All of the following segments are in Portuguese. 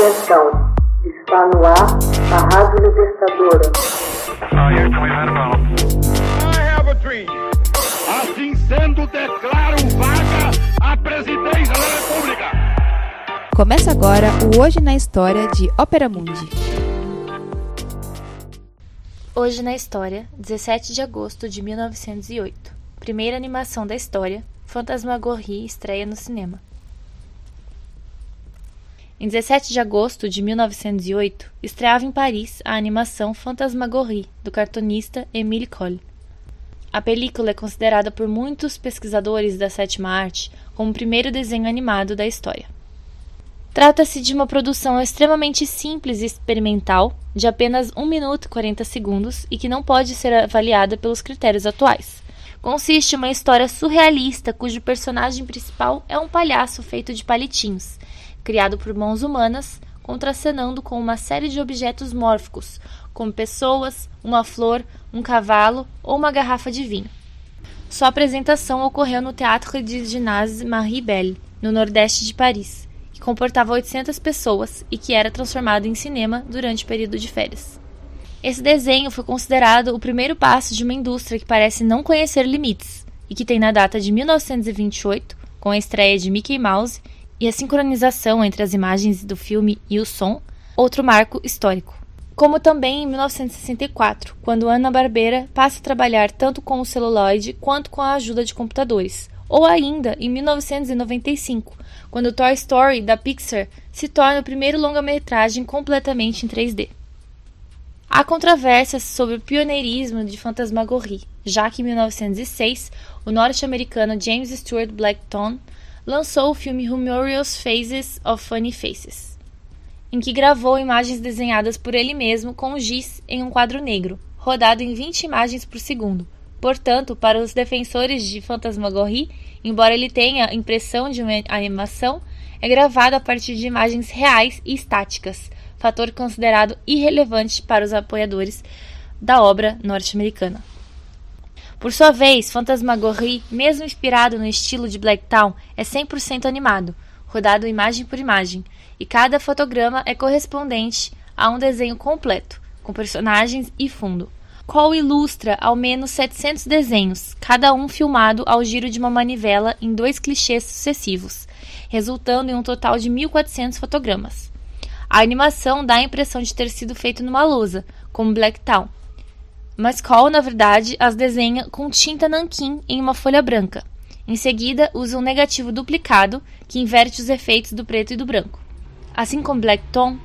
Atenção, está no ar a Rádio Libertadora. Assim sendo, declaro vaga a presidência da República. Começa agora o Hoje na História de Ópera Mundi. Hoje na História, 17 de agosto de 1908. Primeira animação da história, Fantasmagorie estreia no cinema. Em 17 de agosto de 1908, estreava em Paris a animação Fantasmagorie, do cartunista Émile Coll. A película é considerada por muitos pesquisadores da sétima arte como o primeiro desenho animado da história. Trata-se de uma produção extremamente simples e experimental, de apenas 1 minuto e 40 segundos e que não pode ser avaliada pelos critérios atuais. Consiste em uma história surrealista cujo personagem principal é um palhaço feito de palitinhos criado por mãos humanas, contracenando com uma série de objetos mórficos, como pessoas, uma flor, um cavalo ou uma garrafa de vinho. Sua apresentação ocorreu no Théâtre de Ginase Marie Belle, no nordeste de Paris, que comportava 800 pessoas e que era transformado em cinema durante o período de férias. Esse desenho foi considerado o primeiro passo de uma indústria que parece não conhecer limites e que tem na data de 1928, com a estreia de Mickey Mouse e a sincronização entre as imagens do filme e o som, outro marco histórico. Como também em 1964, quando Ana Barbera passa a trabalhar tanto com o celuloide quanto com a ajuda de computadores, ou ainda em 1995, quando Toy Story da Pixar se torna o primeiro longa-metragem completamente em 3D. Há controvérsias sobre o pioneirismo de Fantasmagorie, já que em 1906 o norte-americano James Stewart Blackton lançou o filme Humorous Faces of Funny Faces, em que gravou imagens desenhadas por ele mesmo com giz em um quadro negro, rodado em 20 imagens por segundo. Portanto, para os defensores de Fantasmagorie, embora ele tenha a impressão de uma animação, é gravado a partir de imagens reais e estáticas, fator considerado irrelevante para os apoiadores da obra norte-americana. Por sua vez, Fantasmagorie, mesmo inspirado no estilo de Blacktown, é 100% animado, rodado imagem por imagem, e cada fotograma é correspondente a um desenho completo, com personagens e fundo. Cole ilustra ao menos 700 desenhos, cada um filmado ao giro de uma manivela em dois clichês sucessivos, resultando em um total de 1.400 fotogramas. A animação dá a impressão de ter sido feita numa lousa, como Blacktown, mas Cole, na verdade, as desenha com tinta nanquim em uma folha branca. Em seguida, usa um negativo duplicado que inverte os efeitos do preto e do branco. Assim como Black Tom,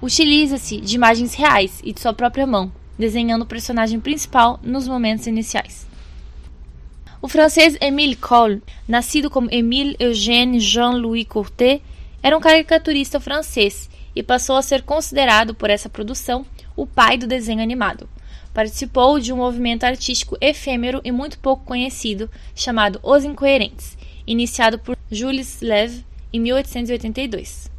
utiliza-se de imagens reais e de sua própria mão, desenhando o personagem principal nos momentos iniciais. O francês Émile Cole, nascido como Émile Eugène Jean-Louis Courtet, era um caricaturista francês e passou a ser considerado por essa produção o pai do desenho animado participou de um movimento artístico efêmero e muito pouco conhecido chamado Os Incoerentes, iniciado por Jules Leve em 1882.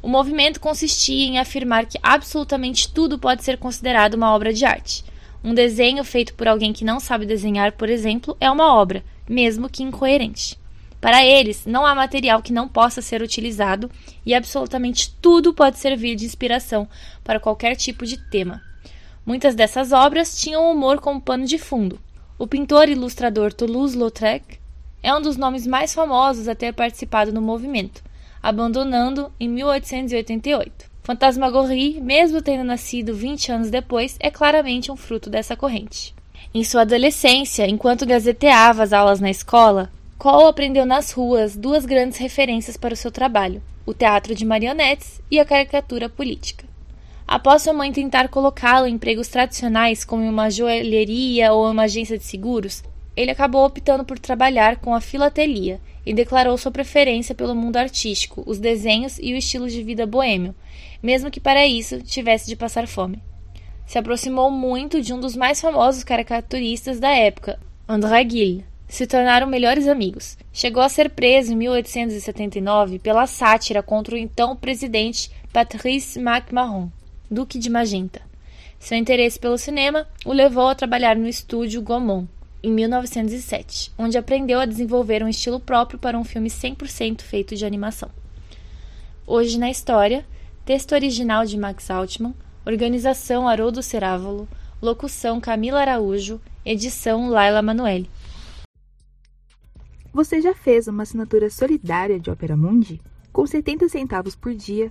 O movimento consistia em afirmar que absolutamente tudo pode ser considerado uma obra de arte. Um desenho feito por alguém que não sabe desenhar, por exemplo, é uma obra, mesmo que incoerente. Para eles, não há material que não possa ser utilizado e absolutamente tudo pode servir de inspiração para qualquer tipo de tema. Muitas dessas obras tinham humor como pano de fundo. O pintor e ilustrador Toulouse-Lautrec é um dos nomes mais famosos a ter participado no movimento, abandonando em 1888. Fantasmagorie, mesmo tendo nascido 20 anos depois, é claramente um fruto dessa corrente. Em sua adolescência, enquanto gazeteava as aulas na escola, Cole aprendeu nas ruas duas grandes referências para o seu trabalho: o teatro de marionetes e a caricatura política. Após sua mãe tentar colocá-lo em empregos tradicionais, como uma joalheria ou uma agência de seguros, ele acabou optando por trabalhar com a filatelia e declarou sua preferência pelo mundo artístico, os desenhos e o estilo de vida boêmio, mesmo que para isso tivesse de passar fome. Se aproximou muito de um dos mais famosos caricaturistas da época, André Gille. Se tornaram melhores amigos. Chegou a ser preso em 1879 pela sátira contra o então presidente Patrice MacMahon. Duque de Magenta. Seu interesse pelo cinema o levou a trabalhar no estúdio Gaumont, em 1907, onde aprendeu a desenvolver um estilo próprio para um filme 100% feito de animação. Hoje na história, Texto original de Max Altman. Organização Haroldo Cerávolo. Locução Camila Araújo. Edição Laila Manoeli. Você já fez uma assinatura solidária de Opera Mundi? Com 70 centavos por dia,